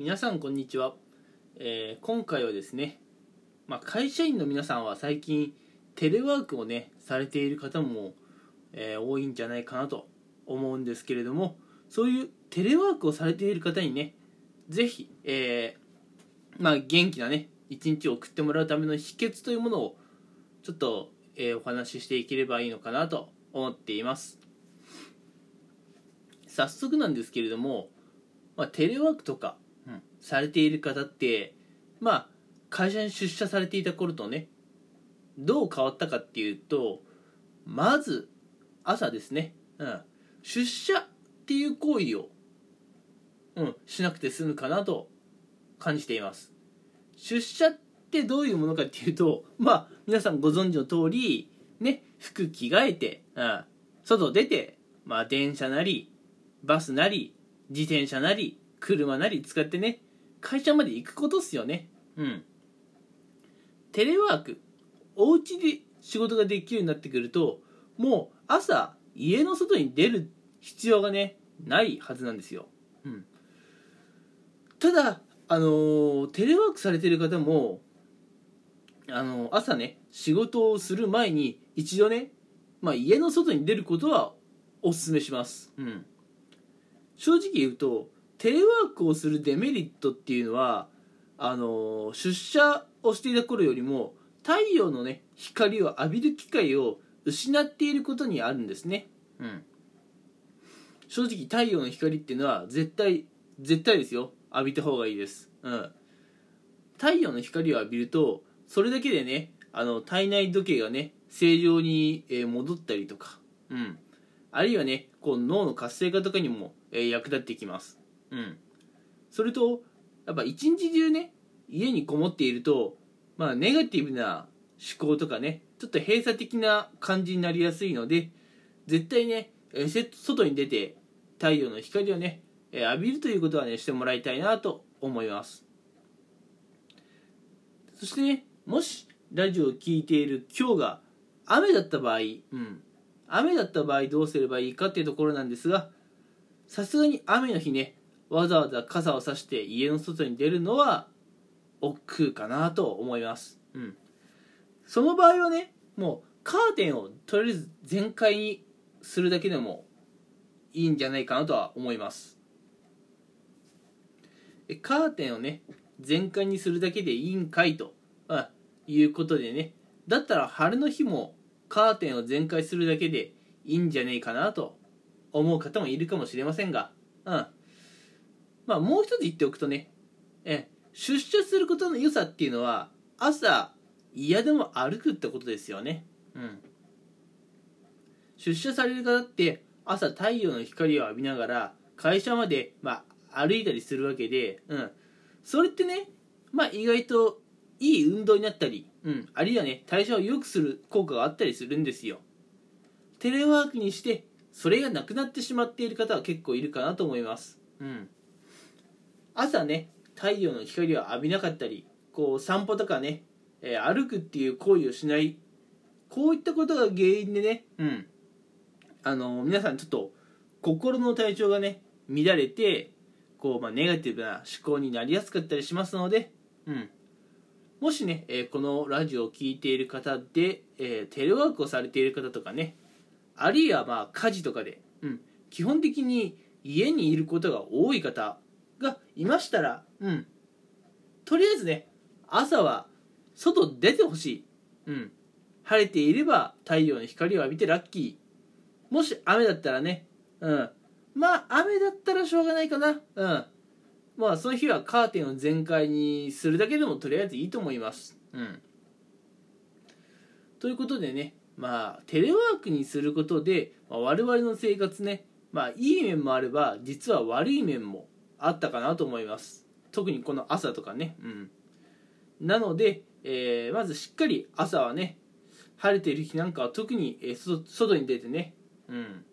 皆さんこんにちは、えー今回はですね、まあ、会社員の皆さんは最近テレワークをねされている方も、えー多いんじゃないかなと思うんですけれどもそういうテレワークをされている方にねぜひ、えーまあ、元気なね一日を送ってもらうための秘訣というものをちょっと、えお話ししていければいいのかなと思っています。早速なんですけれども、まあ、テレワークとか、されている方ってまあ会社に出社されていた頃とねどう変わったかっていうとまず朝ですね、うん、出社っていう行為を、うん、しなくて済むかなと感じています。出社ってどういうものかっていうとまあ皆さんご存知の通りね服着替えて、うん、外出てまあ電車なりバスなり自転車なり車なり使ってね会社まで行くことっすよね。うん。テレワークお家で仕事ができるようになってくるともう朝家の外に出る必要がねないはずなんですよ、うん、ただあのーテレワークされてる方もあのー朝ね仕事をする前に一度ね、まあ、家の外に出ることはおすすめします、うん、正直言うとテレワークをするデメリットっていうのはあの出社をしていた頃よりも太陽のね光を浴びる機会を失っていることにあるんですね、うん、正直太陽の光っていうのは絶対絶対ですよ。浴びた方がいいです、うん、太陽の光を浴びるとそれだけでねあの体内時計がね正常にえー戻ったりとか、うん、あるいはねこう脳の活性化とかにも、えー役立ってきます、うん、それとやっぱ一日中ね家にこもっているとまあネガティブな思考とかねちょっと閉鎖的な感じになりやすいので絶対ね外に出て太陽の光をねえー浴びるということはねしてもらいたいなと思います。そしてねもしラジオを聴いている今日が雨だった場合、うん、雨だった場合どうすればいいかっていうところなんですがさすがに雨の日ねわざわざ傘を差して家の外に出るのは億劫かなと思います、うん、その場合はねもうカーテンをとりあえず全開にするだけでもいいんじゃないかなとは思います。えカーテンをね全開にするだけでいいんかいと、あ、いうことでね。だったら晴れの日もカーテンを全開するだけでいいんじゃねえかなと思う方もいるかもしれませんが、うん、まあもう一つ言っておくとねえ出社することの良さっていうのは朝嫌でも歩くってことですよね。うん。出社される方って朝太陽の光を浴びながら会社まで、まあ、歩いたりするわけで、うん、それってね、まあ、意外といい運動になったり、うん、あるいはね代謝を良くする効果があったりするんですよ。テレワークにしてそれがなくなってしまっている方は結構いるかなと思います、うん、朝ね太陽の光を浴びなかったりこう散歩とかね、えー歩くっていう行為をしない。こういったことが原因でね、うん、あの皆さんちょっと心の体調がね乱れてこう、まあ、ネガティブな思考になりやすかったりしますので、うん、もしね、えーこのラジオを聴いている方で、えーテレワークをされている方とかねあるいはまあ家事とかで、うん、基本的に家にいることが多い方いましたら、うん、とりあえずね朝は外出てほしい、うん、晴れていれば太陽の光を浴びてラッキー。もし雨だったらね、うん、まあ雨だったらしょうがないかな、うん、まあその日はカーテンを全開にするだけでもとりあえずいいと思います、うん、ということでねまあテレワークにすることで、まあ、我々の生活ねまあいい面もあれば実は悪い面もあったかなと思います。特にこの朝とかね。うん。なので、えーまずしっかり朝はね晴れている日なんかは特に、えー外に出てね、うん、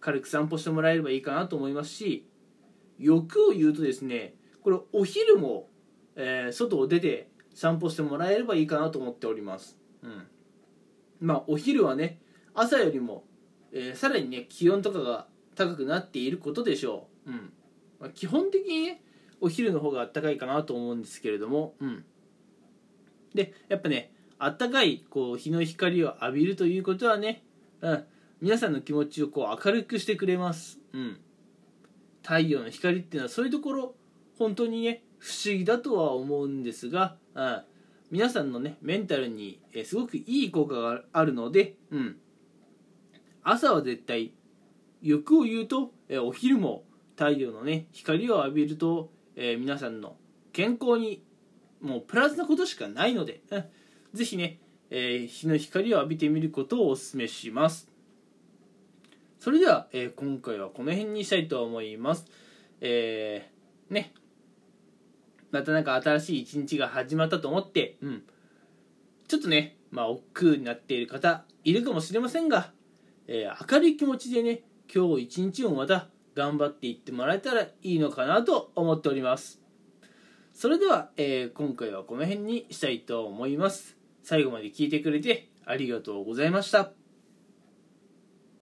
軽く散歩してもらえればいいかなと思いますし欲を言うとですねこれお昼も、えー外を出て散歩してもらえればいいかなと思っております、うん、まあお昼はね朝よりも、えーさらにね気温とかが高くなっていることでしょう、うん。まあ、基本的にねお昼の方があったかいかなと思うんですけれども、うん、でやっぱねあったかいこう日の光を浴びるということはね、うん、皆さんの気持ちをこう明るくしてくれます、うん、太陽の光っていうのはそういうところ本当にね不思議だとは思うんですが、うん、皆さんのねメンタルにすごくいい効果があるので、うん、朝は絶対欲を言うとお昼も太陽のね光を浴びると、えー、皆さんの健康にもうプラスなことしかないので、うん、ぜひね、えー、日の光を浴びてみることをお勧めします。それでは、えー、今回はこの辺にしたいと思います。えー、ね。またなんか新しい一日が始まったと思って、うん、ちょっとね、まあ、億劫になっている方いるかもしれませんが、えー、明るい気持ちでね、今日一日をまた頑張っていってもらえたらいいのかなと思っております。それでは、えー、今回はこの辺にしたいと思います。最後まで聞いてくれてありがとうございました。